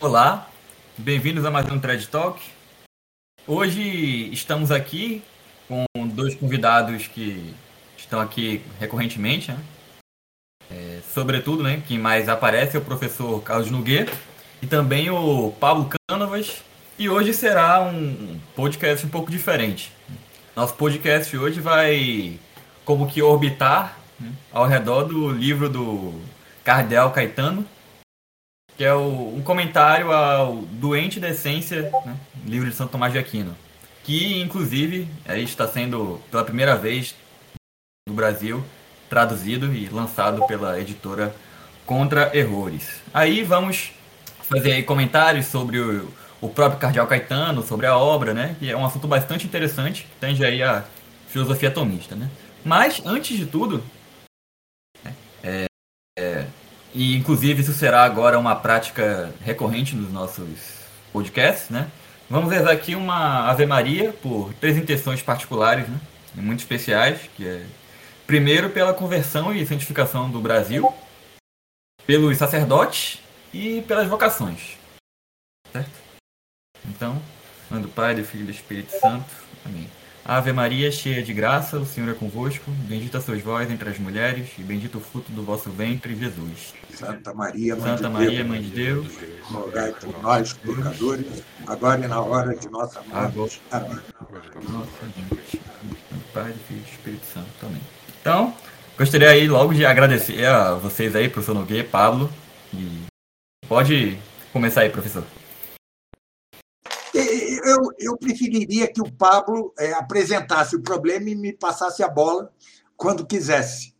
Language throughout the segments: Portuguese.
Olá, bem-vindos a mais um Thread Talk. Hoje estamos aqui com dois convidados que estão aqui recorrentemente, né? É, sobretudo, né, quem mais aparece é o professor Carlos Nogueira e também o Pablo Cânovas. E hoje será um podcast um pouco diferente. Nosso podcast hoje vai como que orbitar né, ao redor do livro do Cardeal Caetano, que é o, um comentário ao Doente da Essência, né, livro de Santo Tomás de Aquino, que inclusive aí está sendo pela primeira vez no Brasil traduzido e lançado pela editora Contra Errores. Aí vamos fazer aí comentários sobre o, o próprio Cardeal Caetano, sobre a obra, né, que é um assunto bastante interessante, tange aí a filosofia atomista, né. Mas antes de tudo, e inclusive isso será agora uma prática recorrente nos nossos podcasts, né? Vamos rezar aqui uma Ave Maria por três intenções particulares, né? Muito especiais, que é primeiro pela conversão e santificação do Brasil, pelos sacerdotes e pelas vocações. Certo? Então, do Pai, do Filho e do Espírito Santo. Amém. Ave Maria, cheia de graça, o Senhor é convosco. Bendita sois vós entre as mulheres, e bendito o fruto do vosso ventre, Jesus. Santa Maria, Mãe Santa de Maria, Deus, Mãe de Deus, rogai por nós, pecadores, agora e na hora de nossa morte. Amém. Nossa, gente. Pai, Filho e Espírito Santo também. Então, gostaria aí logo de agradecer a vocês aí, professor Nogueira, Pablo. E pode começar aí, professor. Eu, eu preferiria que o Pablo eh, apresentasse o problema e me passasse a bola quando quisesse.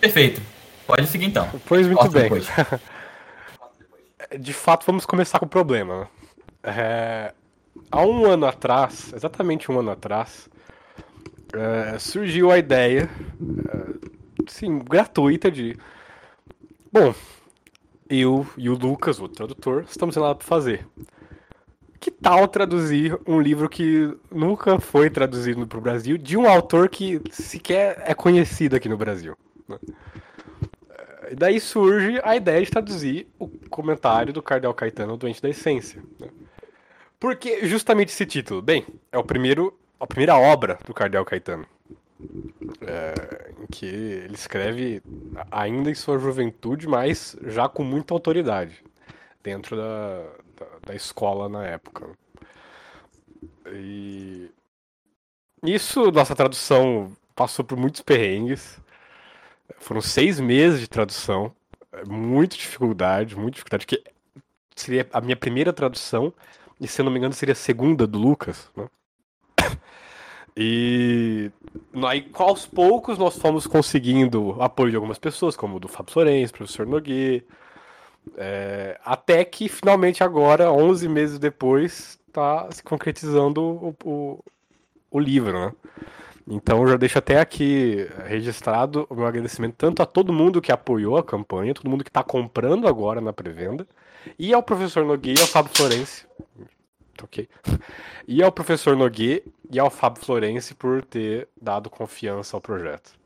Perfeito. Pode seguir então. Pois muito Corta bem. depois. De fato, vamos começar com o problema. É, há um ano atrás, exatamente um ano atrás, é, surgiu a ideia, é, sim, gratuita de. Bom, eu e o Lucas, o tradutor, estamos lá para fazer. Que tal traduzir um livro que nunca foi traduzido para o Brasil de um autor que sequer é conhecido aqui no Brasil? né? E daí surge a ideia de traduzir o comentário do Cardeal Caetano, Doente da Essência. né? Por que justamente esse título? Bem, é o primeiro, a primeira obra do Cardeal Caetano. é, em que ele escreve ainda em sua juventude, mas já com muita autoridade dentro da, da, da escola na época. E isso, nossa tradução passou por muitos perrengues. Foram seis meses de tradução, é, muita dificuldade, muita dificuldade, que seria a minha primeira tradução, e se eu não me engano seria a segunda do Lucas, né? E aí, aos poucos nós fomos conseguindo apoio de algumas pessoas, como o do Fábio Florencio, professor Noguê, é, até que finalmente agora, 11 meses depois, está se concretizando o, o, o livro, né? Então já deixo até aqui registrado o meu agradecimento tanto a todo mundo que apoiou a campanha, todo mundo que está comprando agora na pré-venda, e ao professor Nogueira e ao Fábio Florencio. Ok. E ao professor Nogueira e ao Fábio Florencio por ter dado confiança ao projeto.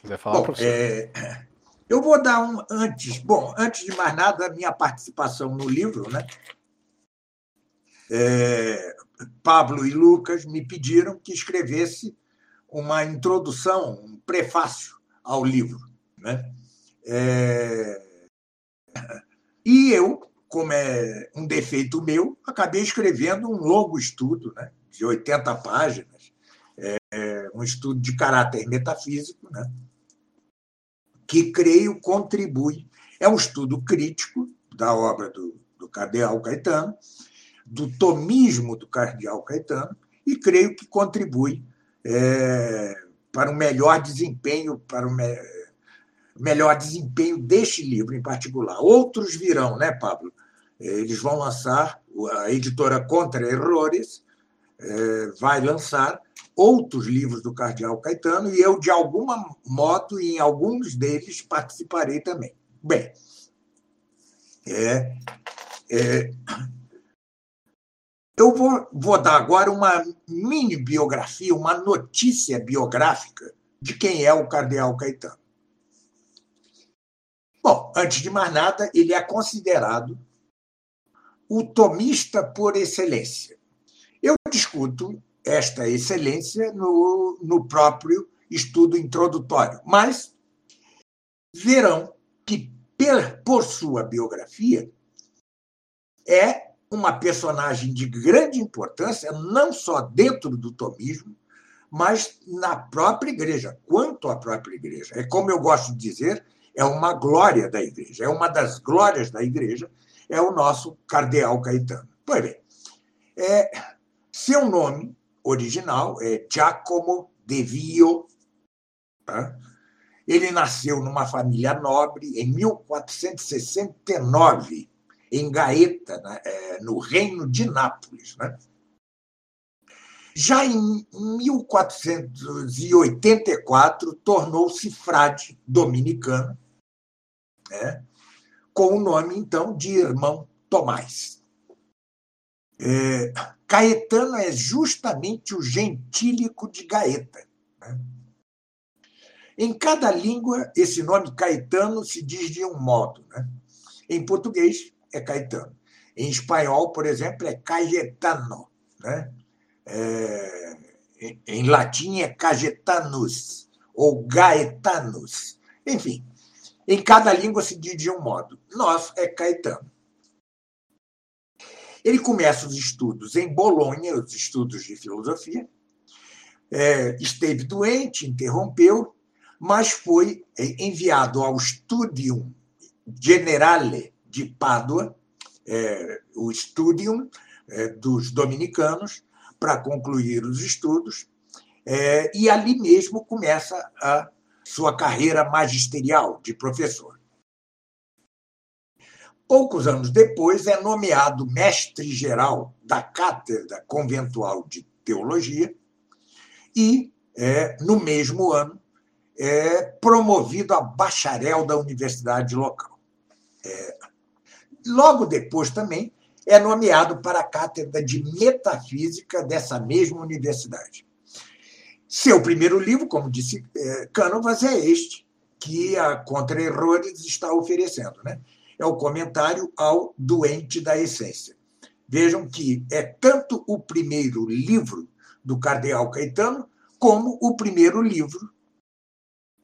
Quiser falar, Bom, professor? é, eu vou dar um antes. Bom, antes de mais nada, a minha participação no livro, né? É, Pablo e Lucas me pediram que escrevesse uma introdução, um prefácio ao livro, né? É, e eu, como é um defeito meu, acabei escrevendo um longo estudo, né? De 80 páginas, é, um estudo de caráter metafísico, né? Que creio contribui. É um estudo crítico da obra do, do Cardeal Caetano, do tomismo do Cardeal Caetano, e creio que contribui é, para um melhor desempenho, para o me, melhor desempenho deste livro em particular. Outros virão, né, Pablo? Eles vão lançar, a editora Contra Errores é, vai lançar outros livros do Cardeal Caetano e eu, de alguma modo, em alguns deles, participarei também. Bem, é, é, eu vou, vou dar agora uma mini biografia, uma notícia biográfica de quem é o Cardeal Caetano. Bom, antes de mais nada, ele é considerado o tomista por excelência. Discuto esta excelência no, no próprio estudo introdutório, mas verão que, por sua biografia, é uma personagem de grande importância, não só dentro do tomismo, mas na própria igreja, quanto à própria igreja. É como eu gosto de dizer, é uma glória da igreja, é uma das glórias da igreja, é o nosso cardeal Caetano. Pois bem, é, seu nome original é Giacomo de Vio. Tá? Ele nasceu numa família nobre em 1469, em Gaeta, né, é, no Reino de Nápoles. Né? Já em 1484, tornou-se frade dominicano, né? com o nome, então, de irmão Tomás. É, Caetano é justamente o gentílico de Gaeta. Né? Em cada língua, esse nome Caetano se diz de um modo. Né? Em português, é Caetano. Em espanhol, por exemplo, é Cayetano. Né? É, em latim é Cajetanus ou Gaetanus. Enfim, em cada língua se diz de um modo. Nós é Caetano. Ele começa os estudos em Bolonha, os estudos de filosofia. É, esteve doente, interrompeu, mas foi é, enviado ao Studium Generale de Pádua, é, o Studium é, dos dominicanos, para concluir os estudos, é, e ali mesmo começa a sua carreira magisterial de professor. Poucos anos depois, é nomeado mestre-geral da Cátedra Conventual de Teologia e, é, no mesmo ano, é promovido a bacharel da universidade local. É, logo depois também é nomeado para a cátedra de metafísica dessa mesma universidade. Seu primeiro livro, como disse é, Cânovas, é este que a Contra Errores está oferecendo. Né? É o comentário ao Doente da Essência. Vejam que é tanto o primeiro livro do Cardeal Caetano, como o primeiro livro,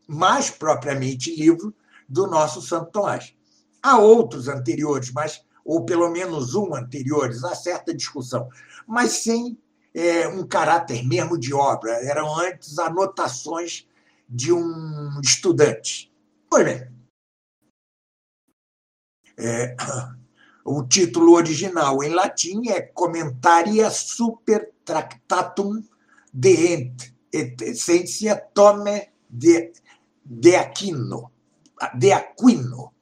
mais propriamente livro, do nosso Santo Tomás. Há outros anteriores, mas ou pelo menos um anteriores, há certa discussão, mas sem é, um caráter mesmo de obra. Eram antes anotações de um estudante. Pois bem, é, o título original em latim é Commentaria Super Tractatum de Ent et Essentia Tome de, de Aquino. De Aquino.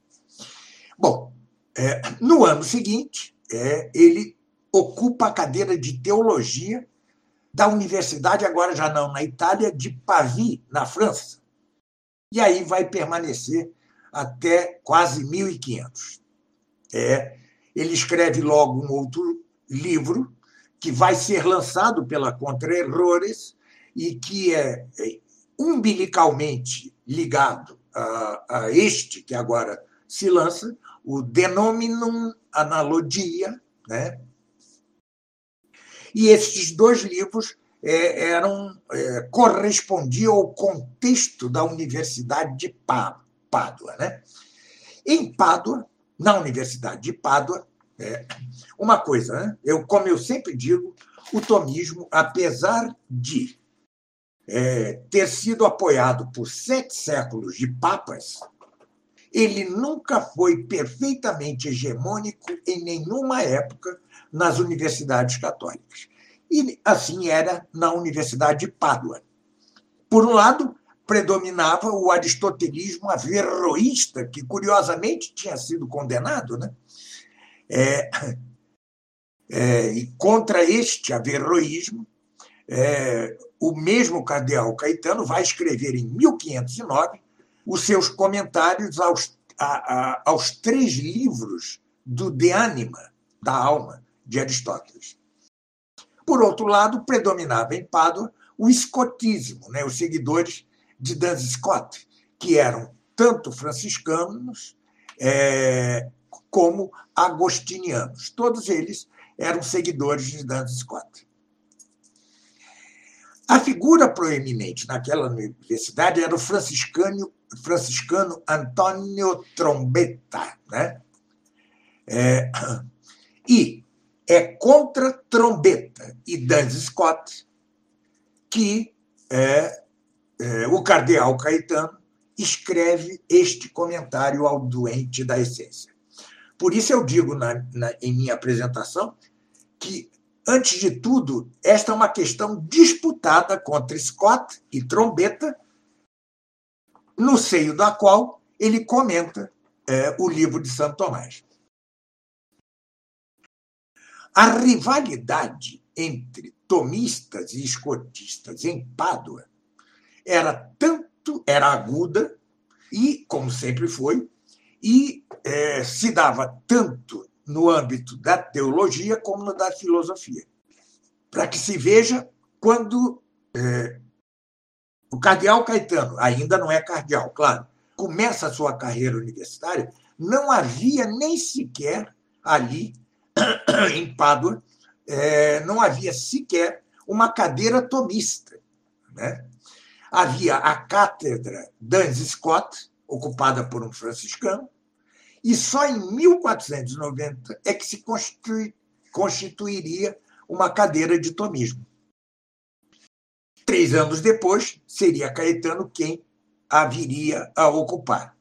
Bom, é, no ano seguinte, é, ele ocupa a cadeira de teologia da universidade, agora já não na Itália, de Pavie, na França. E aí vai permanecer até quase 1500. É, ele escreve logo um outro livro que vai ser lançado pela Contra Errores e que é, é umbilicalmente ligado a, a este que agora se lança, o Denominum Analogia, né? E esses dois livros é, eram é, correspondiam ao contexto da Universidade de Pádua, né? Em Pádua, na Universidade de Pádua, é, uma coisa, né? eu, como eu sempre digo, o tomismo, apesar de é, ter sido apoiado por sete séculos de papas, ele nunca foi perfeitamente hegemônico em nenhuma época nas universidades católicas. E assim era na Universidade de Pádua. Por um lado, predominava o aristotelismo averroísta, que curiosamente tinha sido condenado, né? É, é, e contra este averroísmo, é, o mesmo cardeal Caetano vai escrever em 1509 os seus comentários aos, a, a, aos três livros do De Anima, da alma, de Aristóteles. Por outro lado, predominava em Pádua o escotismo, né, os seguidores de Duns Scott, que eram tanto franciscanos é, como agostinianos. Todos eles eram seguidores de Duns Scott. A figura proeminente naquela universidade era o franciscano, franciscano Antônio Trombetta. Né? É, e é contra Trombetta e Duns Scott que é, é, o cardeal Caetano escreve este comentário ao doente da essência. Por isso eu digo na, na, em minha apresentação que Antes de tudo, esta é uma questão disputada contra Scott e Trombetta, no seio da qual ele comenta é, o livro de Santo Tomás. A rivalidade entre tomistas e escotistas em Pádua era tanto era aguda e, como sempre foi, e é, se dava tanto no âmbito da teologia como da filosofia. Para que se veja quando é, o cardeal Caetano, ainda não é cardeal, claro, começa a sua carreira universitária, não havia nem sequer ali, em Pádua, é, não havia sequer uma cadeira tomista. Né? Havia a cátedra Duns Scott, ocupada por um franciscano, e só em 1490 é que se constitui, constituiria uma cadeira de tomismo. Três anos depois, seria Caetano quem a viria a ocupar.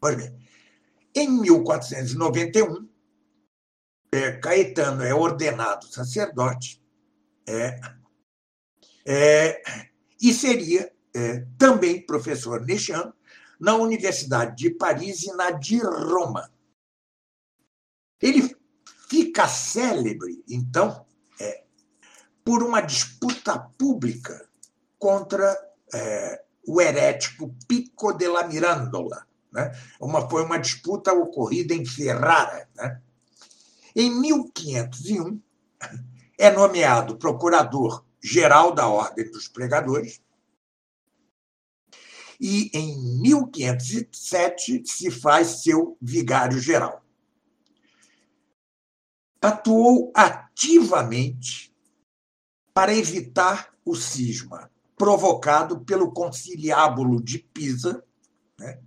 Pois bem, em 1491, é, Caetano é ordenado sacerdote é, é, e seria é, também professor Necham na Universidade de Paris e na de Roma. Ele fica célebre, então, é, por uma disputa pública contra é, o herético Pico della Mirandola. Né? Uma, foi uma disputa ocorrida em Ferrara. Né? Em 1501, é nomeado procurador-geral da Ordem dos Pregadores e em 1507 se faz seu vigário-geral. Atuou ativamente para evitar o cisma provocado pelo conciliábulo de Pisa, né,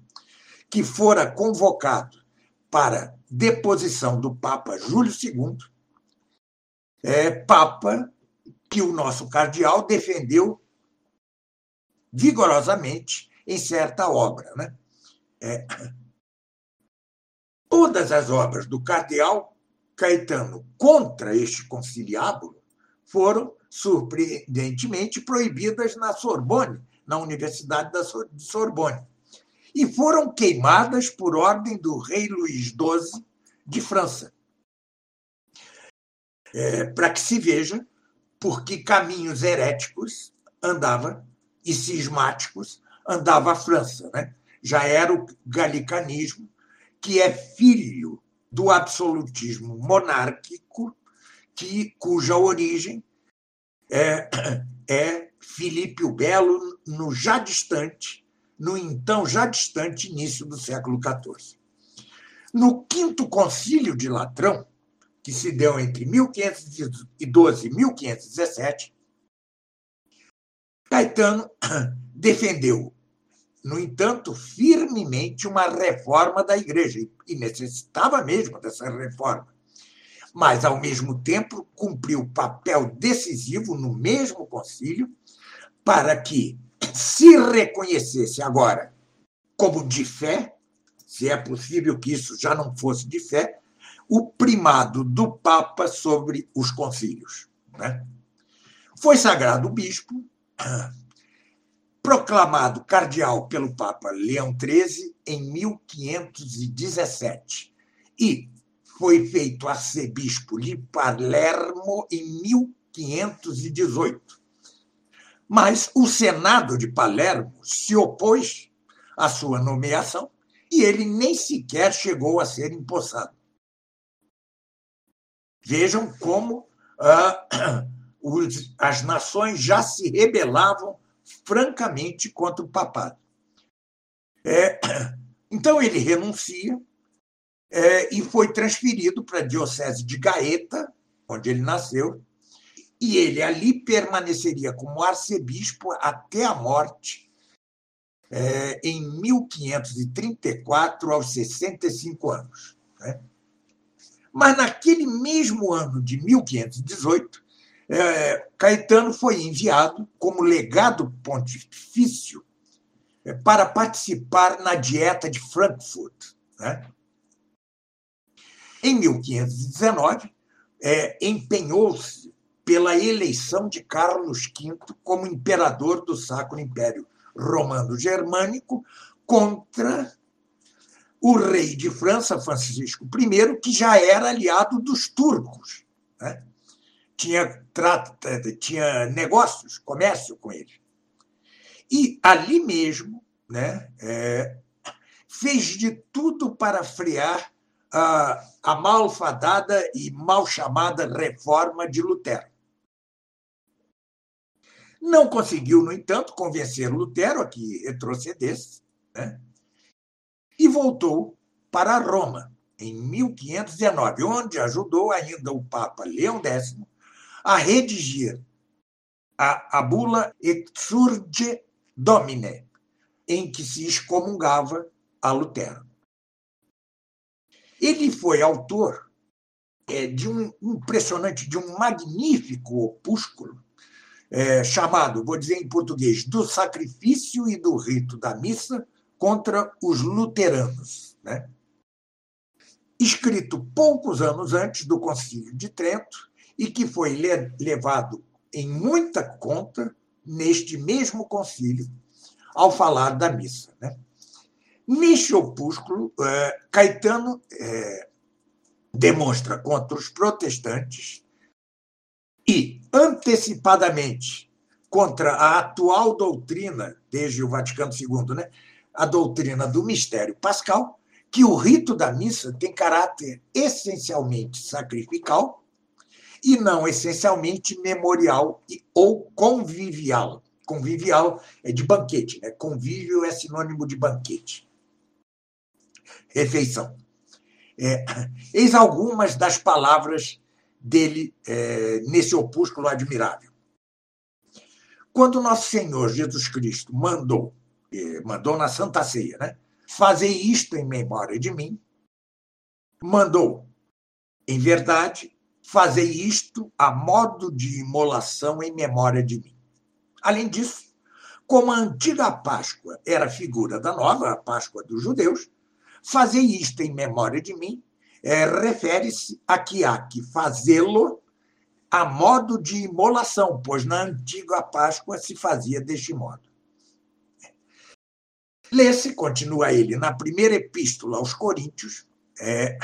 que fora convocado para deposição do Papa Júlio II, é, Papa que o nosso cardeal defendeu vigorosamente em certa obra. Né? É, todas as obras do cardeal Caetano contra este conciliábulo foram surpreendentemente proibidas na Sorbonne, na Universidade da Sorbonne, e foram queimadas por ordem do rei Luís XII de França. É, Para que se veja por que caminhos heréticos andava e cismáticos andava a França. Né? Já era o galicanismo, que é filho do absolutismo monárquico, que, cuja origem é, é Filipe o Belo, no já distante, no então já distante início do século XIV. No quinto concílio de Latrão, que se deu entre 1512 e 1517, Caetano defendeu no entanto, firmemente uma reforma da igreja, e necessitava mesmo dessa reforma. Mas, ao mesmo tempo, cumpriu papel decisivo no mesmo concílio para que se reconhecesse agora como de fé, se é possível que isso já não fosse de fé, o primado do Papa sobre os concílios. Né? Foi sagrado bispo, proclamado cardeal pelo Papa Leão XIII em 1517 e foi feito arcebispo de Palermo em 1518. Mas o Senado de Palermo se opôs à sua nomeação e ele nem sequer chegou a ser empossado. Vejam como ah, os, as nações já se rebelavam francamente contra o papado. É, Então ele renuncia é, e foi transferido para a Diocese de Gaeta, onde ele nasceu, e ele ali permaneceria como arcebispo até a morte, é, em 1534, aos 65 anos. Né? Mas naquele mesmo ano de 1518, é, Caetano foi enviado como legado pontifício é, para participar na Dieta de Frankfurt. Né? Em 1519, é, empenhou-se pela eleição de Carlos V como imperador do Sacro Império Romano Germânico contra o rei de França, Francisco I, que já era aliado dos turcos. Né? Tinha, trata, tinha negócios, comércio com ele. E ali mesmo né, é, fez de tudo para frear a, a malfadada e mal chamada reforma de Lutero. Não conseguiu, no entanto, convencer Lutero a que retrocedesse, né? E voltou para Roma, em 1519, onde ajudou ainda o Papa Leão X a redigir a, a bula Exurge Domine, em que se excomungava a Lutero. Ele foi autor é, de um impressionante, de um magnífico opúsculo é, chamado, vou dizer em português, do sacrifício e do rito da missa contra os luteranos, né? escrito poucos anos antes do Concílio de Trento e que foi levado em muita conta neste mesmo concílio ao falar da missa. Né? Neste opúsculo, é, Caetano é, demonstra contra os protestantes e, antecipadamente, contra a atual doutrina, desde o Vaticano II, né, a doutrina do mistério pascal, que o rito da missa tem caráter essencialmente sacrificial e não essencialmente memorial ou convivial. Convivial é de banquete, né? Convívio é sinônimo de banquete. Refeição. É, eis algumas das palavras dele é, nesse opúsculo admirável. Quando nosso Senhor Jesus Cristo mandou, mandou na Santa Ceia, né? Fazer isto em memória de mim, mandou, em verdade, fazer isto a modo de imolação em memória de mim. Além disso, como a antiga Páscoa era figura da nova, a Páscoa dos judeus, fazer isto em memória de mim é, refere-se a que há que fazê-lo a modo de imolação, pois na antiga Páscoa se fazia deste modo. Lê-se, continua ele, na primeira epístola aos Coríntios, é,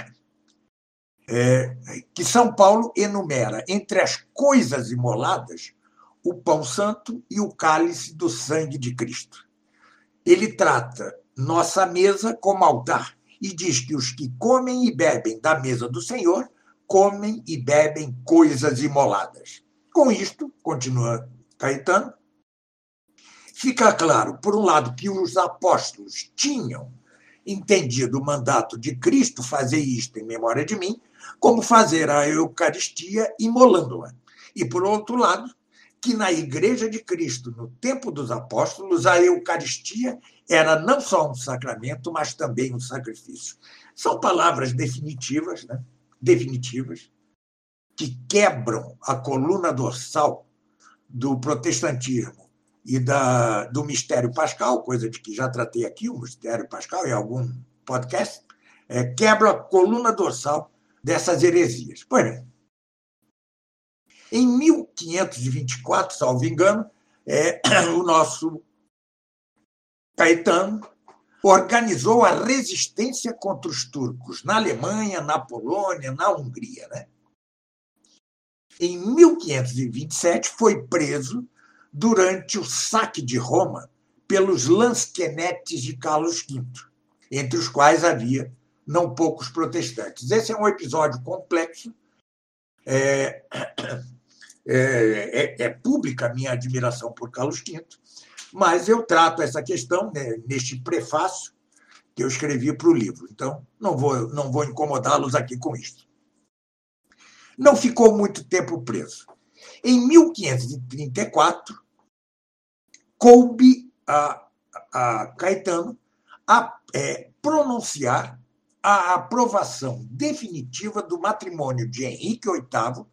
é, que São Paulo enumera entre as coisas imoladas o pão santo e o cálice do sangue de Cristo. Ele trata nossa mesa como altar e diz que os que comem e bebem da mesa do Senhor comem e bebem coisas imoladas. Com isto, continua Caetano, fica claro, por um lado, que os apóstolos tinham entendido o mandato de Cristo fazer isto em memória de mim, como fazer a Eucaristia imolando-a. E, por outro lado, que na Igreja de Cristo, no tempo dos apóstolos, a Eucaristia era não só um sacramento, mas também um sacrifício. São palavras definitivas, né? definitivas, que quebram a coluna dorsal do protestantismo e da, do mistério pascal, coisa de que já tratei aqui, o mistério pascal, em algum podcast, é, quebra a coluna dorsal dessas heresias. Pois bem, em 1524, salvo engano, é, o nosso Caetano organizou a resistência contra os turcos na Alemanha, na Polônia, na Hungria. Né? Em 1527, foi preso durante o saque de Roma pelos lansquenetes de Carlos V, entre os quais havia não poucos protestantes. Esse é um episódio complexo. É, é, é, é pública a minha admiração por Carlos V, mas eu trato essa questão né, neste prefácio que eu escrevi para o livro. Então, não vou, não vou incomodá-los aqui com isso. Não ficou muito tempo preso. Em 1534, coube a, a Caetano a é, pronunciar a aprovação definitiva do matrimônio de Henrique VIII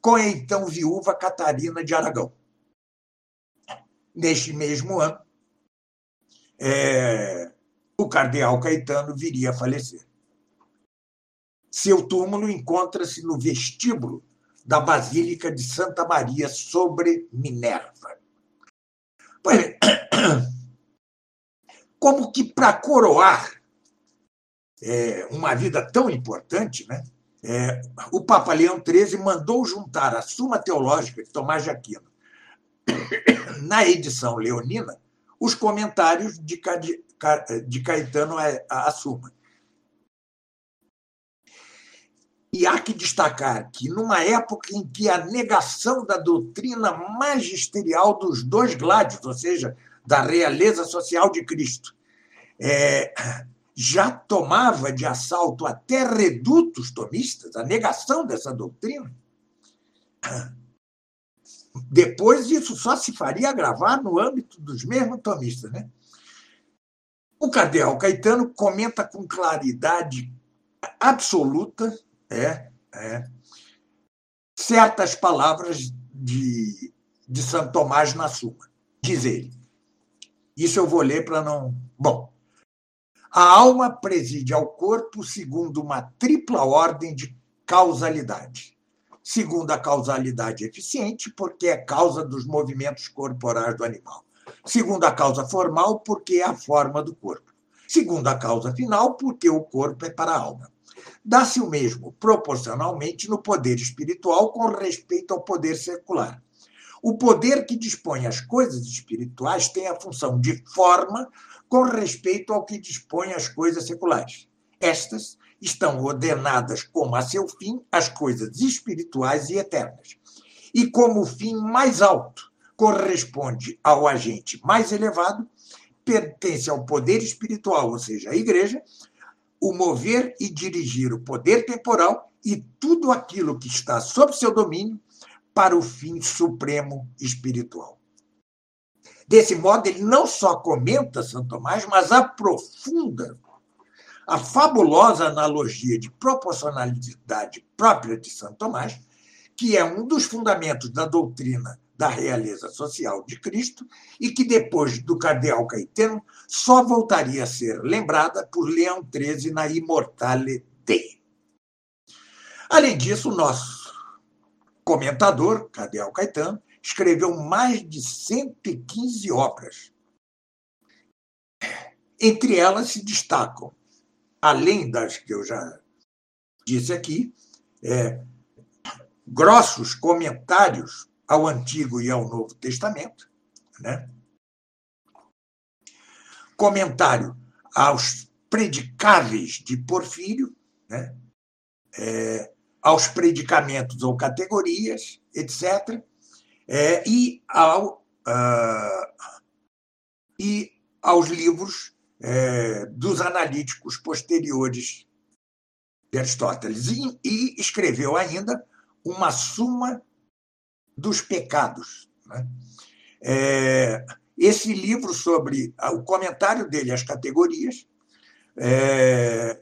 com a então viúva Catarina de Aragão. Neste mesmo ano, é, o cardeal Caetano viria a falecer. Seu túmulo encontra-se no vestíbulo da Basílica de Santa Maria sobre Minerva. Pois como que para coroar é, uma vida tão importante, né, é, o Papa Leão XIII mandou juntar a Suma Teológica de Tomás de Aquino na edição leonina os comentários de, de Caetano a, Suma. E há que destacar que, numa época em que a negação da doutrina magisterial dos dois gládios, ou seja, da realeza social de Cristo, é, já tomava de assalto até redutos tomistas, a negação dessa doutrina, depois isso só se faria agravar no âmbito dos mesmos tomistas. Né? O cardeal Caetano comenta com claridade absoluta é, é, certas palavras de, de Santo Tomás na Suma. Diz ele. Isso eu vou ler para não. Bom. A alma preside ao corpo segundo uma tripla ordem de causalidade. Segundo a causalidade eficiente, porque é causa dos movimentos corporais do animal. Segundo a causa formal, porque é a forma do corpo. Segundo a causa final, porque o corpo é para a alma dá-se o mesmo proporcionalmente no poder espiritual com respeito ao poder secular. O poder que dispõe as coisas espirituais tem a função de forma com respeito ao que dispõe as coisas seculares. Estas estão ordenadas como a seu fim as coisas espirituais e eternas. E como o fim mais alto corresponde ao agente mais elevado, pertence ao poder espiritual, ou seja, à igreja, o mover e dirigir o poder temporal e tudo aquilo que está sob seu domínio para o fim supremo espiritual. Desse modo, ele não só comenta São Tomás, mas aprofunda a fabulosa analogia de proporcionalidade própria de São Tomás, que é um dos fundamentos da doutrina da realeza social de Cristo e que depois do cardeal Caetano só voltaria a ser lembrada por Leão XIII na Immortale Dei. Além disso, nosso comentador, cardeal Caetano, escreveu mais de 115 obras. Entre elas se destacam, além das que eu já disse aqui, é, grossos comentários ao Antigo e ao Novo Testamento, né? comentário aos predicáveis de Porfírio, né? É, aos predicamentos ou categorias, etc., é, e, ao, uh, e aos livros é, dos analíticos posteriores de Aristóteles. E, e escreveu ainda uma suma dos pecados. Né? É, esse livro sobre o comentário dele às categorias, é,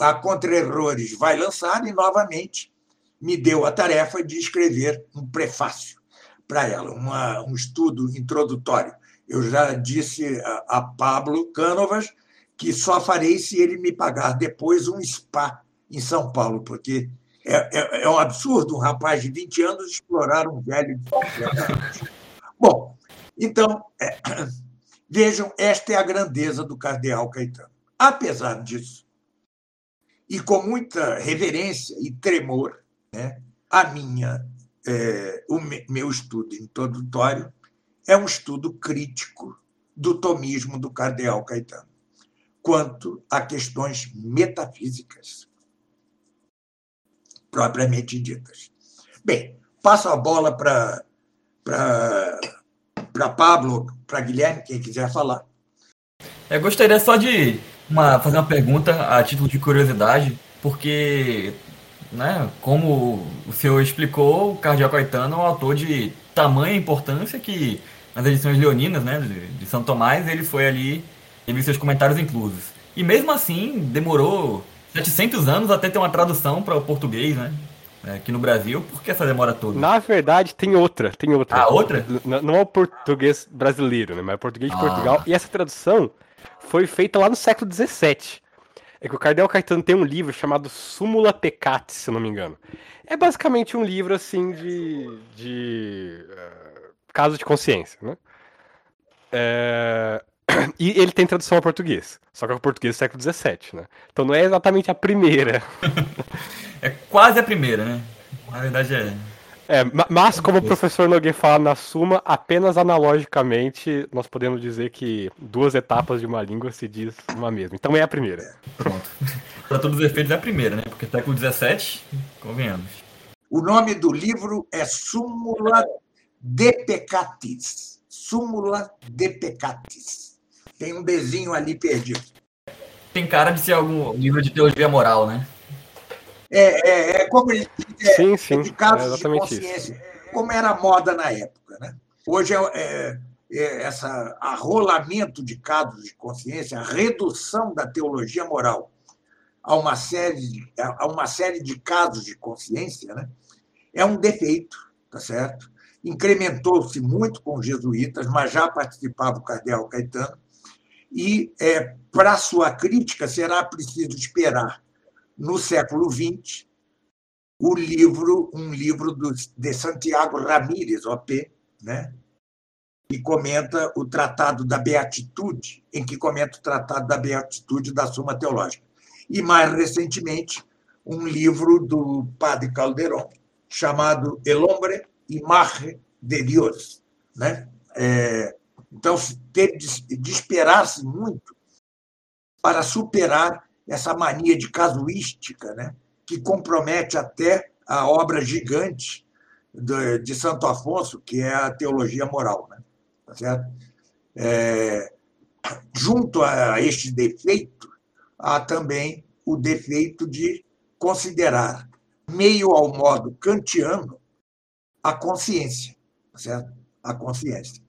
a Contra-Errores vai lançar e, novamente, me deu a tarefa de escrever um prefácio para ela, uma, um estudo introdutório. Eu já disse a, a Pablo Cânovas que só farei se ele me pagar depois um spa em São Paulo, porque é, é, é, um absurdo um rapaz de 20 anos explorar um velho de 50 anos. Bom, então, é, vejam, esta é a grandeza do cardeal Caetano. Apesar disso, e com muita reverência e tremor, né, a minha, é, o meu estudo introdutório é um estudo crítico do tomismo do cardeal Caetano, quanto a questões metafísicas propriamente ditas. Bem, passo a bola para Pablo, para Guilherme, quem quiser falar. Eu gostaria só de, uma, fazer uma pergunta a título de curiosidade, porque, né, como o senhor explicou, o Cardeal Caetano é um autor de tamanha importância que nas edições leoninas, né, de, de São Tomás, ele foi ali, teve seus comentários inclusos. E mesmo assim, demorou 700 anos até ter uma tradução para o português, né? Aqui no Brasil, por que essa demora toda? Na verdade, tem outra, tem outra. Ah, outra? Não, é o português brasileiro, né? Mas é o português de ah. Portugal. E essa tradução foi feita lá no século XVII. É que o Cardel Caetano tem um livro chamado Súmula Peccati, se não me engano. É basicamente um livro, assim, de... de uh, caso de consciência, né? É... E ele tem tradução ao português. Só que é o português do século XVII, né? Então não é exatamente a primeira. é quase a primeira, né? Na verdade é. É, mas como o professor Nogueira fala na Suma, apenas analogicamente nós podemos dizer que duas etapas de uma língua se diz uma mesma. Então é a primeira. Pronto. Para todos os efeitos é a primeira, né? Porque século XVII, convenhamos. O nome do livro é Súmula de Peccatis. Súmula de Peccatis. Tem um desenho ali perdido. Tem cara de ser algum livro de teologia moral, né? É, é, é como ele é, sim, sim, de casos é de consciência, isso. como era a moda na época. Né? Hoje é, é, é esse arrolamento de casos de consciência, a redução da teologia moral a uma série, a uma série de casos de consciência, né? é um defeito, tá certo? Incrementou-se muito com os jesuítas, mas já participava o cardeal Caetano, e, é, para sua crítica, será preciso esperar, no século XX, o livro, um livro do, de Santiago Ramírez, OP, né? que comenta o Tratado da Beatitude, em que comenta o Tratado da Beatitude da Suma Teológica. E, mais recentemente, um livro do padre Calderon, chamado El Hombre Imagen de Dios. Né? É, então, teve de esperar-se muito para superar essa mania de casuística, né, que compromete até a obra gigante de Santo Afonso, que é a teologia moral. Né? Tá certo? É, junto a este defeito, há também o defeito de considerar, meio ao modo kantiano, a consciência. Tá certo? A consciência.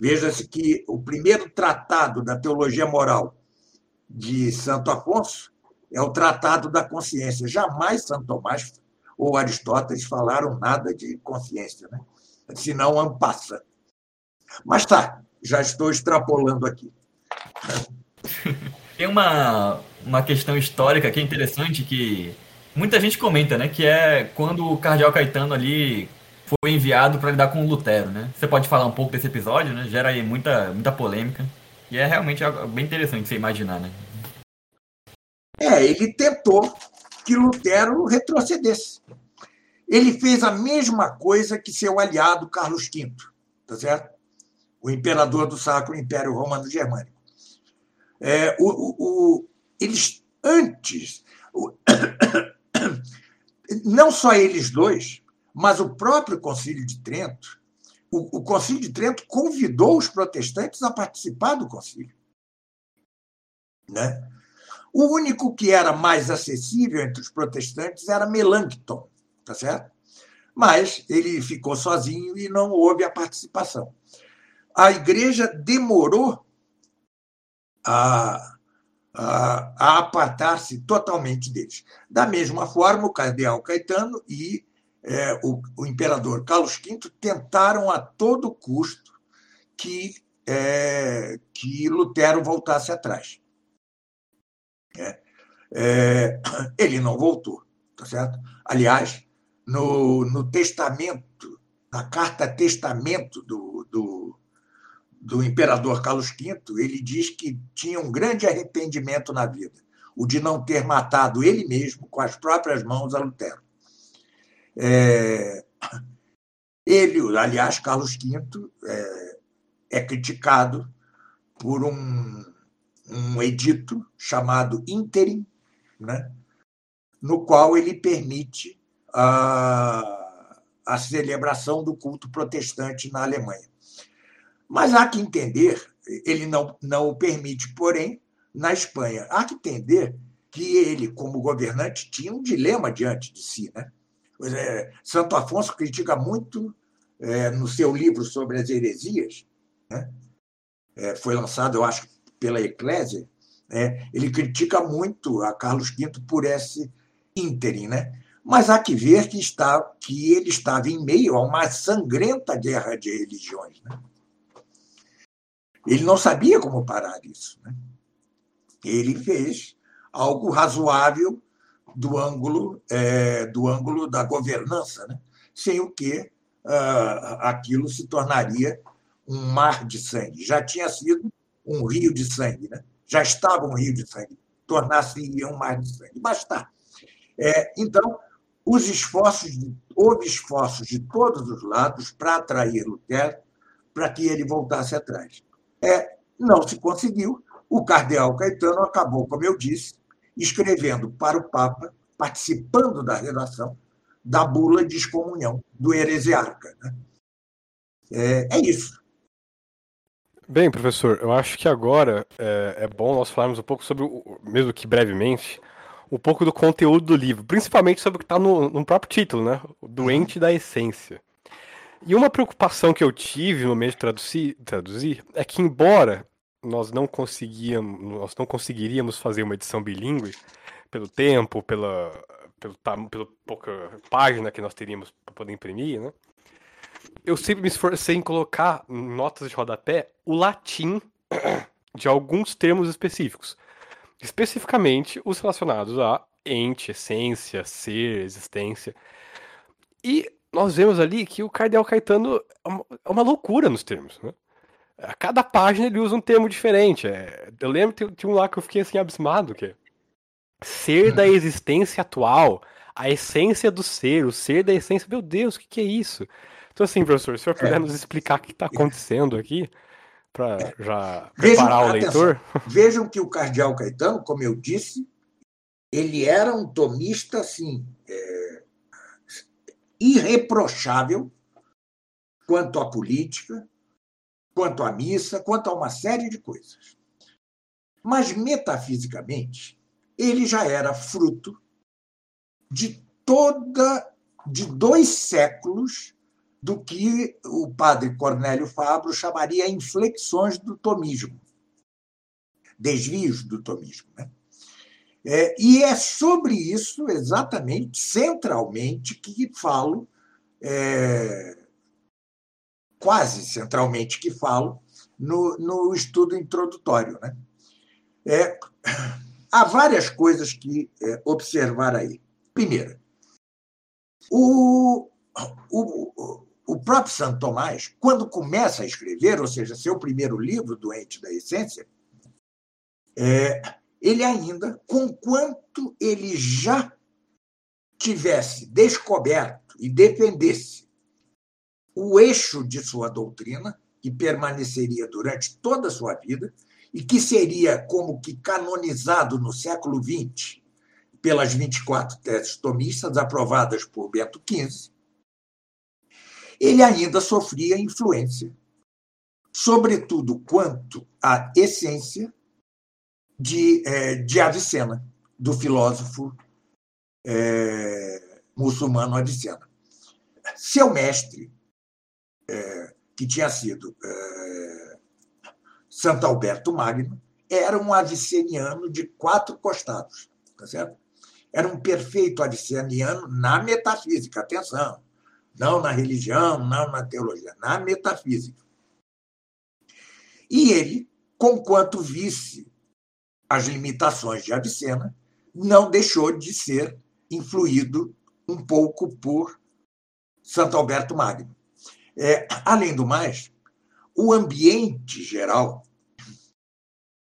Veja-se que o primeiro tratado da teologia moral de Santo Afonso é o Tratado da Consciência. Jamais Santo Tomás ou Aristóteles falaram nada de consciência, né? senão ampassa. Mas tá, já estou extrapolando aqui. Tem uma, uma questão histórica que é interessante que muita gente comenta, né? Que é quando o cardeal Caetano ali foi enviado para lidar com o Lutero, né? Você pode falar um pouco desse episódio, né? Gera aí muita, muita polêmica. E é realmente bem interessante você imaginar, né? É, ele tentou que Lutero retrocedesse. Ele fez a mesma coisa que seu aliado Carlos V, tá certo? O imperador do Sacro Império Romano Germânico. É, o, o, o, eles antes, não só eles dois, mas o próprio Concílio de Trento, o, o Concílio de Trento convidou os protestantes a participar do concílio. Né? O único que era mais acessível entre os protestantes era Melanchthon, tá certo? Mas ele ficou sozinho e não houve a participação. A igreja demorou a, a, a apartar-se totalmente deles. Da mesma forma, o cardeal Caetano e é, o, o, imperador Carlos V tentaram a todo custo que, é, que Lutero voltasse atrás. É, é, ele não voltou, tá certo? Aliás, no, no testamento, na carta testamento do, do, do imperador Carlos V, ele diz que tinha um grande arrependimento na vida, o de não ter matado ele mesmo com as próprias mãos a Lutero. É, ele, aliás, Carlos V, é, é criticado por um, um edito chamado Interim, né, no qual ele permite a, a celebração do culto protestante na Alemanha. Mas há que entender, ele não, não o permite, porém, na Espanha. Há que entender que ele, como governante, tinha um dilema diante de si. Né? É, Santo Afonso critica muito é, no seu livro sobre as heresias, né? é, foi lançado, eu acho, pela Eclésia, né? ele critica muito a Carlos V por esse ínterim. Né? Mas há que ver que, está, que ele estava em meio a uma sangrenta guerra de religiões. Né? Ele não sabia como parar isso. Né? Ele fez algo razoável do ângulo é, do ângulo da governança, né? sem o que uh, aquilo se tornaria um mar de sangue. Já tinha sido um rio de sangue, né? já estava um rio de sangue, tornar-se um mar de sangue. Basta. É, então, os esforços, houve esforços de todos os lados para atrair Lutero, para que ele voltasse atrás. É, não se conseguiu. O cardeal Caetano acabou, como eu disse, escrevendo para o Papa, participando da redação da bula de excomunhão do heresiarca. Né? É, é, isso. Bem, professor, eu acho que agora é, é bom nós falarmos um pouco sobre, o, mesmo que brevemente, um pouco do conteúdo do livro, principalmente sobre o que está no, no, próprio título, né? Doente da essência. E uma preocupação que eu tive no meio de traduzir, traduzir é que, embora nós não conseguíamos, nós não conseguiríamos fazer uma edição bilíngue pelo tempo, pela, pelo, pela pouca página que nós teríamos para poder imprimir, né? Eu sempre me esforcei em colocar notas de rodapé o latim de alguns termos específicos. Especificamente os relacionados a ente, essência, ser, existência. E nós vemos ali que o Cardeal Caetano é é uma loucura nos termos. Né? A cada página ele usa um termo diferente. É, eu lembro que tinha um lá que eu fiquei assim abismado, que é ser da existência atual, a essência do ser, o ser da essência. Meu Deus, o que, que é isso? Então, assim, professor, se o senhor puder é. nos explicar o que está acontecendo aqui, para já preparar Vejam, o leitor. Atenção. Vejam que o Cardeal Caetano, como eu disse, ele era um tomista assim, é, irreprochável quanto à política, quanto à missa, quanto a uma série de coisas. Mas, metafisicamente, ele já era fruto de toda de dois séculos do que o padre Cornélio Fabro chamaria inflexões do tomismo, desvios do tomismo. Né? É, e é sobre isso, exatamente, centralmente, que falo, é, quase centralmente que falo, no, no estudo introdutório. Né? É, há várias coisas que é, observar aí. Primeiro, o, o, o próprio Santo Tomás, quando começa a escrever, ou seja, seu primeiro livro, Doente da Essência, é, ele ainda, conquanto ele já tivesse descoberto e defendesse o eixo de sua doutrina, que permaneceria durante toda a sua vida, e que seria como que canonizado no século XX pelas 24 teses tomistas aprovadas por Bento XV, ele ainda sofria influência, sobretudo quanto à essência de, é, de Avicena, do filósofo é, muçulmano Avicena. Seu mestre, é, que tinha sido é, Santo Alberto Magno, era um aviceniano de quatro costados, tá certo? Era um perfeito aviceniano na metafísica, atenção, não na religião, não na teologia, na metafísica. E ele, conquanto visse as limitações de Avicena, não deixou de ser influído um pouco por Santo Alberto Magno. É, além do mais, o ambiente geral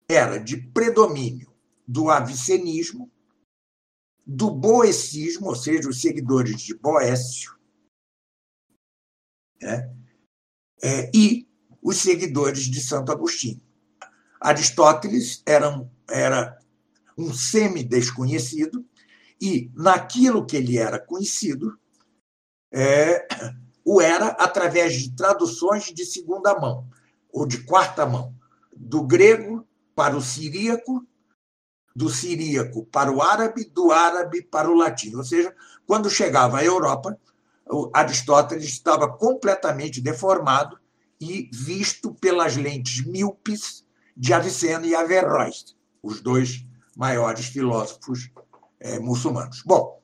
era de predomínio do avicenismo, do boecismo, ou seja, os seguidores de Boécio, né? É, e os seguidores de Santo Agostinho. Aristóteles era um, era um semi-desconhecido, e naquilo que ele era conhecido, é, o era através de traduções de segunda mão, ou de quarta mão, do grego para o siríaco, do siríaco para o árabe, do árabe para o latino. Ou seja, quando chegava à Europa, Aristóteles estava completamente deformado e visto pelas lentes míopes de Avicena e Averroes, os dois maiores filósofos é, muçulmanos. Bom,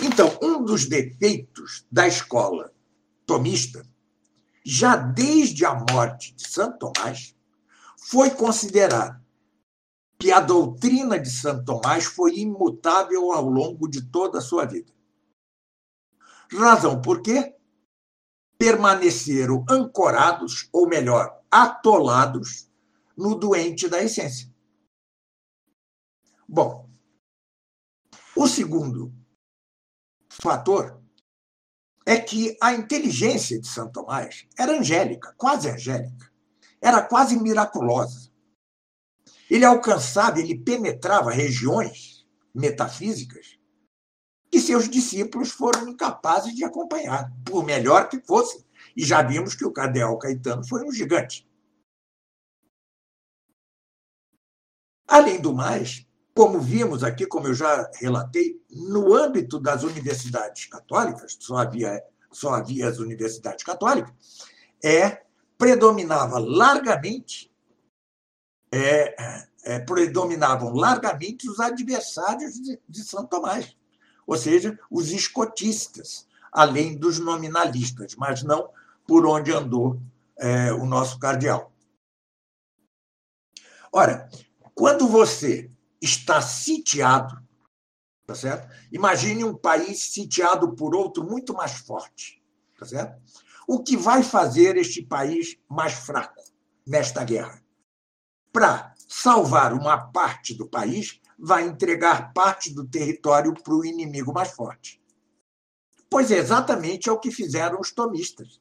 então, um dos defeitos da escola tomista, já desde a morte de Santo Tomás, foi considerar que a doutrina de Santo Tomás foi imutável ao longo de toda a sua vida. Razão por quê? Permaneceram ancorados, ou melhor, atolados no doente da essência. Bom, o segundo fator é que a inteligência de Santo Tomás era angélica, quase angélica, era quase miraculosa. Ele alcançava, ele penetrava regiões metafísicas que seus discípulos foram incapazes de acompanhar, por melhor que fosse. E já vimos que o Cadel Caetano foi um gigante. Além do mais, como vimos aqui, como eu já relatei, no âmbito das universidades católicas, só havia, só havia as universidades católicas, é, predominava largamente é, é, predominavam largamente os adversários de, de São Tomás, ou seja, os escotistas, além dos nominalistas, mas não por onde andou é, o nosso cardeal. Ora, quando você está sitiado, tá certo? Imagine um país sitiado por outro muito mais forte, tá certo? O que vai fazer este país mais fraco nesta guerra? para salvar uma parte do país, vai entregar parte do território para o inimigo mais forte. Pois exatamente é o que fizeram os tomistas.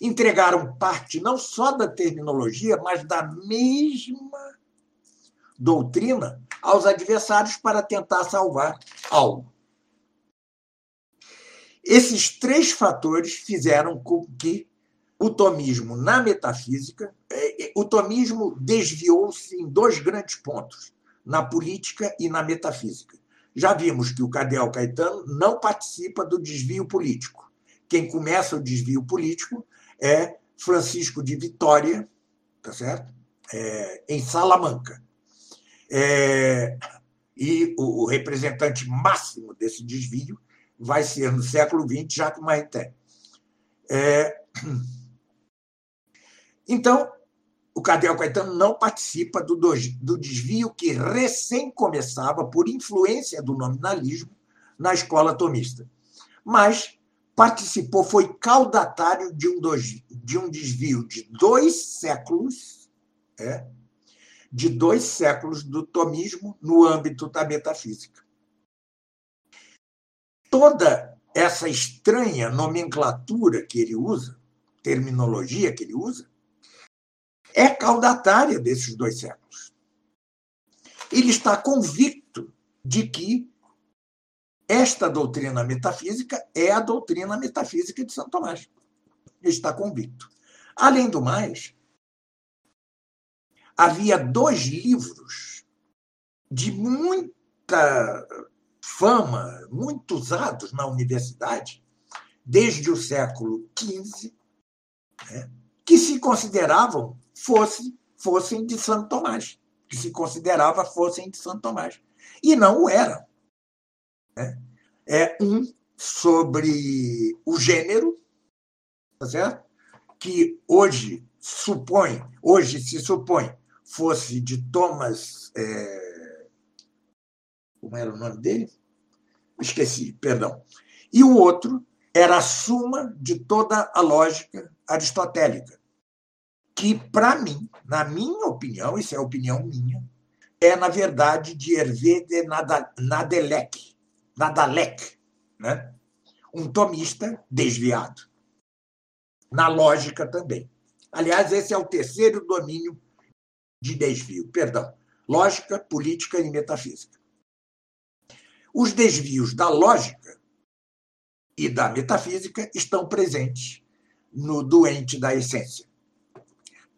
Entregaram parte não só da terminologia, mas da mesma doutrina aos adversários para tentar salvar algo. Esses três fatores fizeram com que o tomismo na metafísica, é, é, o tomismo desviou-se em dois grandes pontos, na política e na metafísica. Já vimos que o Cardeal Caetano não participa do desvio político. Quem começa o desvio político é Francisco de Vitória, tá certo? É, em Salamanca. É, e o, o, representante máximo desse desvio vai ser, no século XX, Jacques Maritain. É, então, o Cardeal Caetano não participa do, do desvio que recém começava por influência do nominalismo na escola tomista. Mas participou, foi caudatário de um, de um desvio de dois séculos, é, de dois séculos do tomismo no âmbito da metafísica. Toda essa estranha nomenclatura que ele usa, terminologia que ele usa, é caudatária desses dois séculos. Ele está convicto de que esta doutrina metafísica é a doutrina metafísica de São Tomás. Ele está convicto. Além do mais, havia dois livros de muita fama, muito usados na universidade, desde o século XV, né, que se consideravam fosse, fossem de Santo Tomás, que se considerava fossem de Santo Tomás. E não o eram. Né? É um sobre o gênero, tá certo? que hoje supõe, hoje se supõe, fosse de Thomas. É... Como era o nome dele? Esqueci, perdão. E o outro era a suma de toda a lógica aristotélica, que, para mim, na minha opinião, isso é opinião minha, é, na verdade, de Hervé de Nadelec, Nadalek, né? um tomista desviado. Na lógica também. Aliás, esse é o terceiro domínio de desvio, perdão. Lógica, política e metafísica. Os desvios da lógica e da metafísica estão presentes no doente da essência.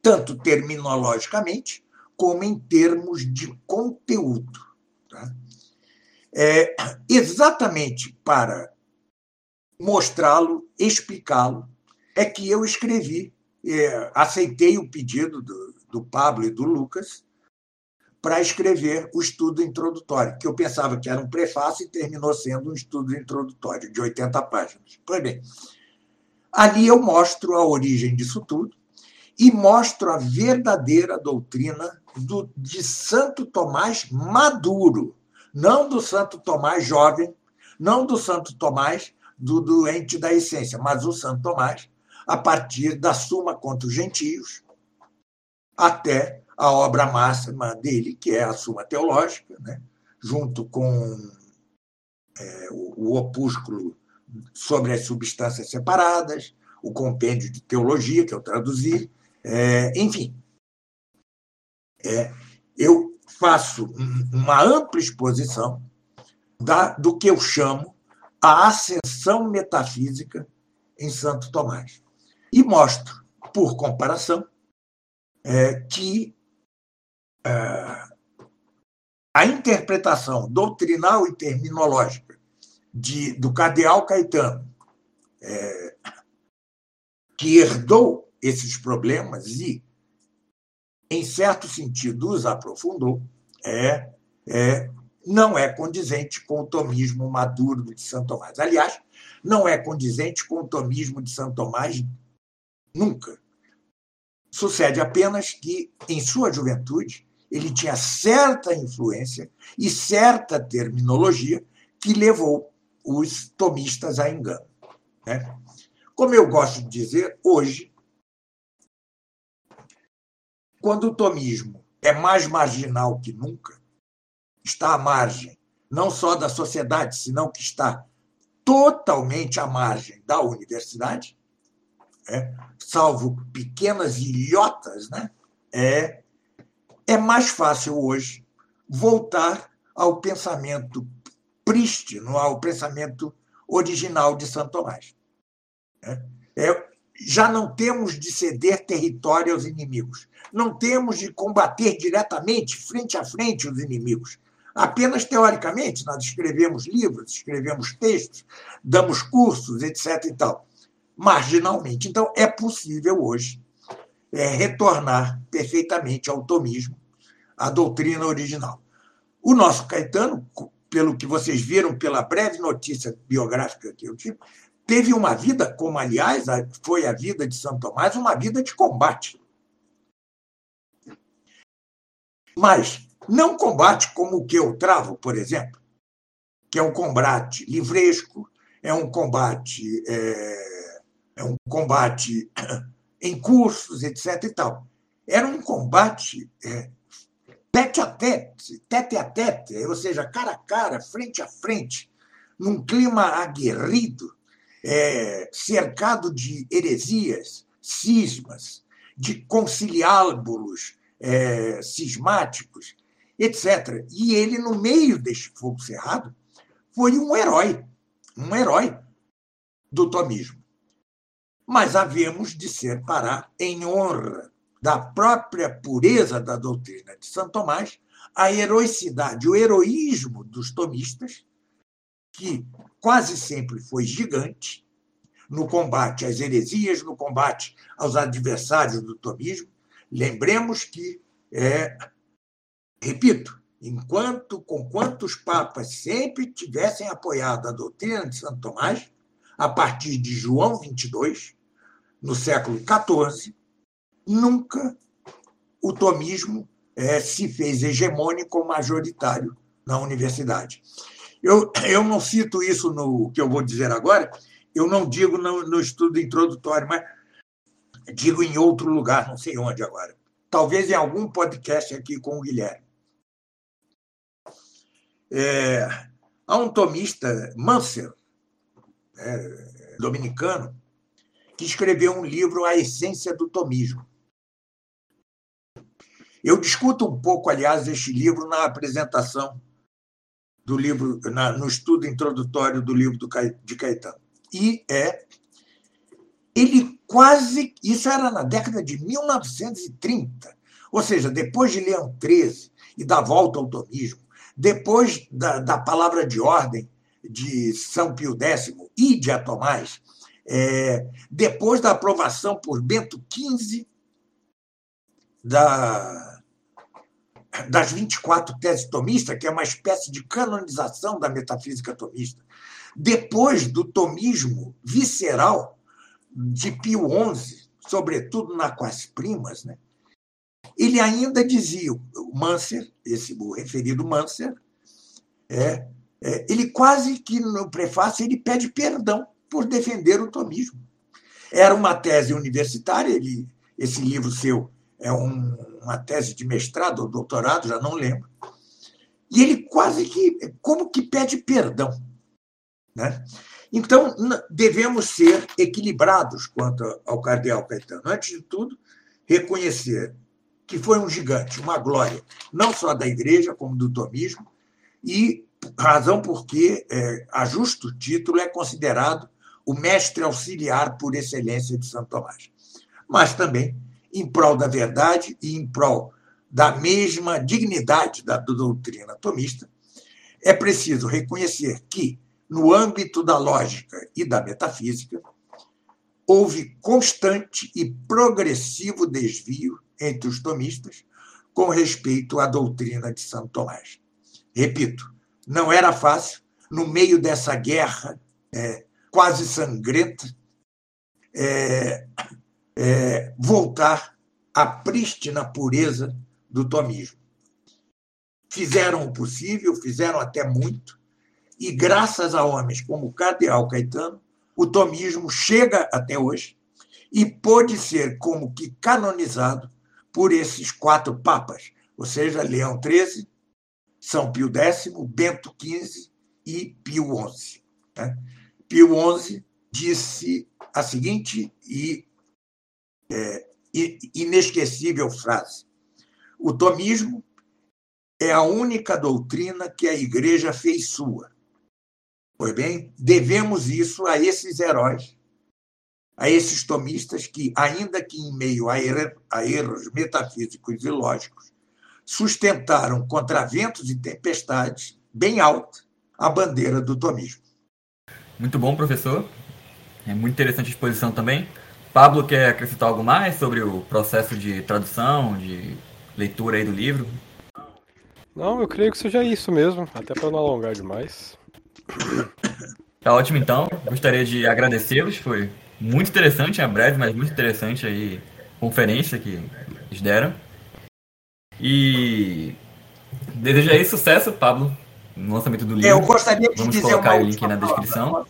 tanto terminologicamente como em termos de conteúdo. Tá? É, exatamente para mostrá-lo, explicá-lo, é que eu escrevi, é, aceitei o pedido do, do Pablo e do Lucas para escrever o estudo introdutório, que eu pensava que era um prefácio e terminou sendo um estudo introdutório de 80 páginas. Pois bem, ali eu mostro a origem disso tudo e mostro a verdadeira doutrina do, de Santo Tomás maduro, não do Santo Tomás jovem, não do Santo Tomás do doente da essência, mas o Santo Tomás, a partir da Suma contra os Gentios, até a obra máxima dele, que é a Suma Teológica, né? junto com é, o, opúsculo sobre as substâncias separadas, o compêndio de teologia, que eu traduzi, é, enfim. É, eu faço uma ampla exposição da, do que eu chamo a ascensão metafísica em Santo Tomás. E mostro, por comparação, é, que é, a interpretação doutrinal e terminológica de, do cardeal Caetano, é, que herdou esses problemas e, em certo sentido, os aprofundou, é, é não é condizente com o tomismo maduro de Santo Tomás. Aliás, não é condizente com o tomismo de Santo Tomás nunca. Sucede apenas que, em sua juventude, ele tinha certa influência e certa terminologia que levou os tomistas a engano. Né? Como eu gosto de dizer, hoje, quando o tomismo é mais marginal que nunca, está à margem não só da sociedade, senão que está totalmente à margem da universidade, é, salvo pequenas ilhotas, né, é, é mais fácil hoje voltar ao pensamento prístino, ao pensamento original de Santo Tomás. É, é, já não temos de ceder território aos inimigos. Não temos de combater diretamente, frente a frente, os inimigos. Apenas teoricamente, nós escrevemos livros, escrevemos textos, damos cursos, etc. e tal. Marginalmente. Então, é possível hoje é, retornar perfeitamente ao tomismo, à doutrina original. O nosso Caetano, pelo que vocês viram pela breve notícia biográfica que eu tive, teve uma vida, como aliás foi a vida de Santo Tomás, uma vida de combate. Mas não combate como o que eu travo, por exemplo, que é um combate livresco, é um combate, é, é um combate em cursos, etc. e tal. Era um combate é, tete a tete, tete a tete, ou seja, cara a cara, frente a frente, num clima aguerrido, é, cercado de heresias, cismas, de conciliábulos é, cismáticos, etc. E ele, no meio deste fogo cerrado, foi um herói, um herói do tomismo. Mas havemos de separar, em honra da própria pureza da doutrina de Santo Tomás, a heroicidade, o heroísmo dos tomistas, que quase sempre foi gigante no combate às heresias, no combate aos adversários do tomismo. Lembremos que é, Repito, enquanto com quantos papas sempre tivessem apoiado a doutrina de Santo Tomás, a partir de João 22, no século XIV, nunca o tomismo é, se fez hegemônico ou majoritário na universidade. Eu, eu não cito isso no que eu vou dizer agora, eu não digo no, no estudo introdutório, mas digo em outro lugar, não sei onde agora. Talvez em algum podcast aqui com o Guilherme. É, há um tomista, Mansell, é, dominicano, que escreveu um livro, A Essência do Tomismo. Eu discuto um pouco, aliás, este livro na apresentação do livro, na, no estudo introdutório do livro do, de Caetano. E é ele quase. Isso era na década de 1930. Ou seja, depois de Leão XIII e da volta ao tomismo, depois da, da palavra de ordem de São Pio X e de Atomás, é, depois da aprovação por Bento XV da, das 24 teses tomistas, que é uma espécie de canonização da metafísica tomista, depois do tomismo visceral de Pio XI, sobretudo na Quas Primas, né? ele ainda dizia, o Manser, esse o referido Manser, é, é, ele quase que no prefácio ele pede perdão por defender o tomismo. Era uma tese universitária, ele, esse livro seu é um, uma tese de mestrado ou doutorado, já não lembro. E ele quase que, como que pede perdão. Né? Então, devemos ser equilibrados quanto ao cardeal Caetano. Antes de tudo, reconhecer que foi um gigante, uma glória, não só da igreja, como do tomismo, e razão porque, é, a justo título, é considerado o mestre auxiliar por excelência de Santo Tomás. Mas também em prol da verdade e em prol da mesma dignidade da doutrina tomista, é preciso reconhecer que, no âmbito da lógica e da metafísica, houve constante e progressivo desvio entre os tomistas com respeito à doutrina de Santo Tomás. Repito, não era fácil, no meio dessa guerra é, quase sangrenta, é, é, voltar à prístina pureza do tomismo. Fizeram o possível, fizeram até muito, e graças a homens como o Cardeal Caetano, o tomismo chega até hoje e pôde ser como que canonizado por esses quatro papas, ou seja, Leão XIII, São Pio X, Bento XV e Pio XI. Né? Pio XI disse a seguinte e é, inesquecível frase: O tomismo é a única doutrina que a Igreja fez sua. Pois bem, devemos isso a esses heróis, a esses tomistas que, ainda que em meio a, er a erros metafísicos e lógicos, sustentaram contra ventos e tempestades, bem alta, a bandeira do tomismo. Muito bom, professor. É muito interessante a exposição também. Pablo quer acrescentar algo mais sobre o processo de tradução, de leitura aí do livro? Não, eu creio que seja isso mesmo, até para não alongar demais. Tá ótimo então. Gostaria de agradecê-los. Foi muito interessante, é breve, mas muito interessante aí a conferência que eles deram. E desejo aí sucesso, Pablo, no lançamento do livro. Eu gostaria de Vamos dizer colocar uma o link na descrição.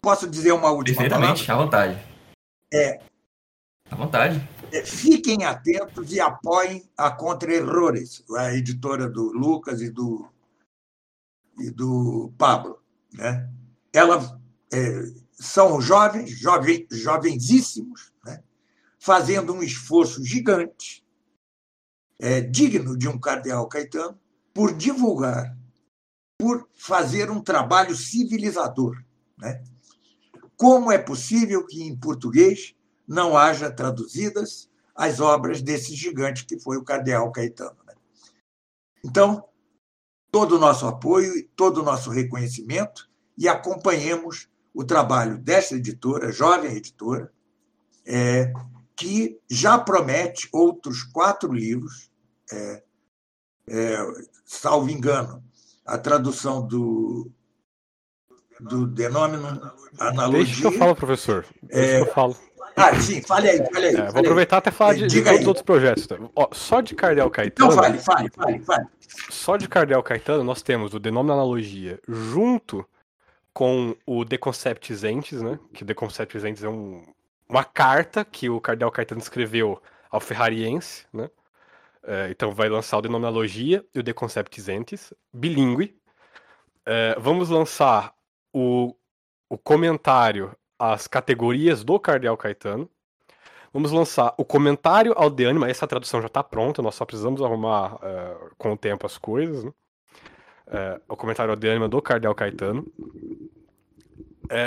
Posso dizer uma última Perfeitamente, palavra? à vontade. É, À vontade. é, fiquem atentos e apoiem a Contra Errores, a editora do Lucas e do, e do Pablo. Né? Ela, é, são jovens, jovem, jovensíssimos, né? fazendo um esforço gigante, é, digno de um cardeal Caetano, por divulgar, por fazer um trabalho civilizador. Né? Como é possível que em português não haja traduzidas as obras desse gigante que foi o cardeal Caetano? Né? Então, todo o nosso apoio, todo o nosso reconhecimento e acompanhemos o trabalho desta editora, jovem editora, é, que já promete outros quatro livros, é, é, salvo engano, a tradução do, do Denômeno Analogia. Deixa que eu falo, professor. Deixa É, eu falo. Ah, sim, fale aí, fale aí. É, fale vou aí. aproveitar até falar de, de Diga todos aí. os outros projetos. Ó, só de Cardeal Caetano. Então, fale, fale, fale, fale. Só de Cardeal Caetano, nós temos o Denome Analogia junto com o De Conceptis Entes, né? Que o De Conceptis Entes é um- uma carta que o Cardeal Caetano escreveu ao Ferrariense, né? É, então vai lançar o Denome Analogia e o De Conceptis Entes, bilíngue. É, vamos lançar o, o comentário às categorias do Cardeal Caetano. Vamos lançar o comentário ao De Anima. Essa tradução já está pronta, nós só precisamos arrumar é, com o tempo as coisas. Né? O comentário ao De Anima do Cardeal Caetano.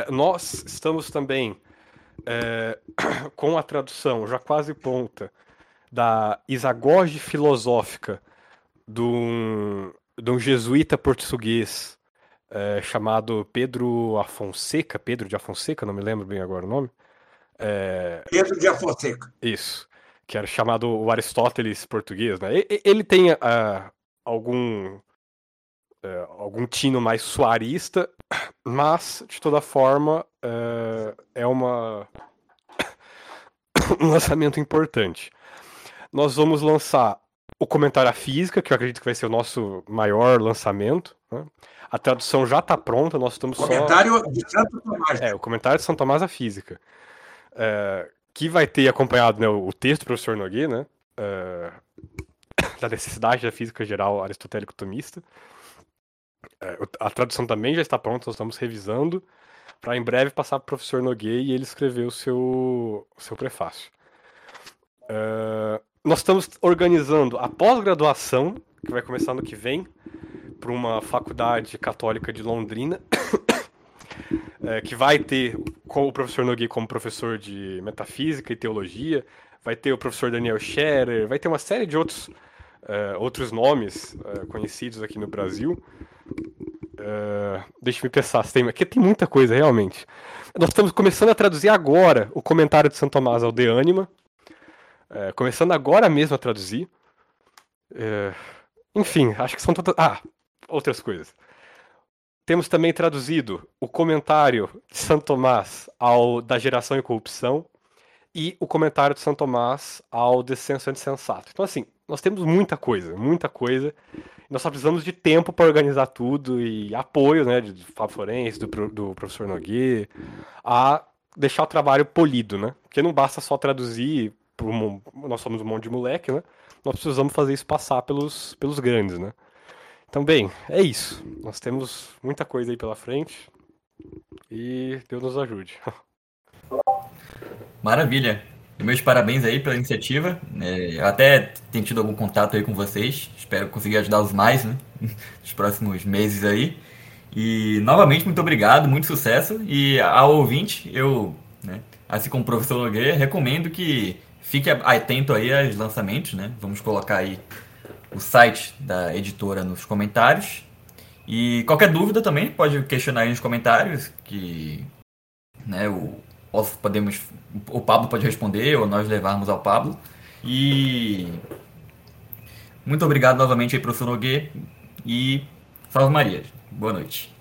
Nós estamos também com a tradução já quase pronta da Isagoge Filosófica de um, de um jesuíta português é, chamado Pedro Afonseca, Pedro de Afonseca, não me lembro bem agora o nome. É, Pedro de Afonseca. Isso, que era chamado o Aristóteles português, né? Ele tem uh, algum uh, algum tino mais suarista, mas de toda forma uh, é uma um lançamento importante. Nós vamos lançar o comentário à física, que eu acredito que vai ser o nosso maior lançamento. Né? A tradução já está pronta, nós estamos comentário só... de Santo Tomás. É, o comentário de Santo Tomás à física. É, que vai ter acompanhado né, o texto do professor Noguet, né? É, da necessidade da física geral aristotélico-tomista. É, a tradução também já está pronta, nós estamos revisando para em breve passar para o professor Noguet e ele escrever o seu, o seu prefácio. É, nós estamos organizando a pós-graduação, que vai começar no que vem, para uma faculdade católica de Londrina, é, que vai ter o professor Nogui como professor de metafísica e teologia, vai ter o professor Daniel Scherer, vai ter uma série de outros, é, outros nomes é, conhecidos aqui no Brasil. É, Deixa-me pensar, tem, aqui tem muita coisa realmente. Nós estamos começando a traduzir agora o comentário de São Tomás ao De Anima, é, começando agora mesmo a traduzir. É, enfim, acho que são todas. Ah, outras coisas. Temos também traduzido o comentário de Santo Tomás ao da geração e corrupção e o comentário de Santo Tomás ao descenso insensato. Então, assim, nós temos muita coisa, muita coisa. Nós só precisamos de tempo para organizar tudo e apoio, né, de Fábio Florencio, do, do professor Noguet, a deixar o trabalho polido, né? Porque não basta só traduzir nós somos um monte de moleque, né? Nós precisamos fazer isso passar pelos, pelos grandes, né? Então, bem, é isso. Nós temos muita coisa aí pela frente e Deus nos ajude. Maravilha. Meus parabéns aí pela iniciativa. É, até tenho tido algum contato aí com vocês. Espero conseguir ajudá-los mais, né? Nos próximos meses aí. E novamente, muito obrigado, muito sucesso. E ao ouvinte, eu, né, assim como o professor Nogueira, recomendo que Fique atento aí aos lançamentos, né? Vamos colocar aí o site da editora nos comentários. E qualquer dúvida também pode questionar aí nos comentários que né, o, podemos, o Pablo pode responder ou nós levarmos ao Pablo. E muito obrigado novamente aí, professor Noguê. E salve Maria. Boa noite.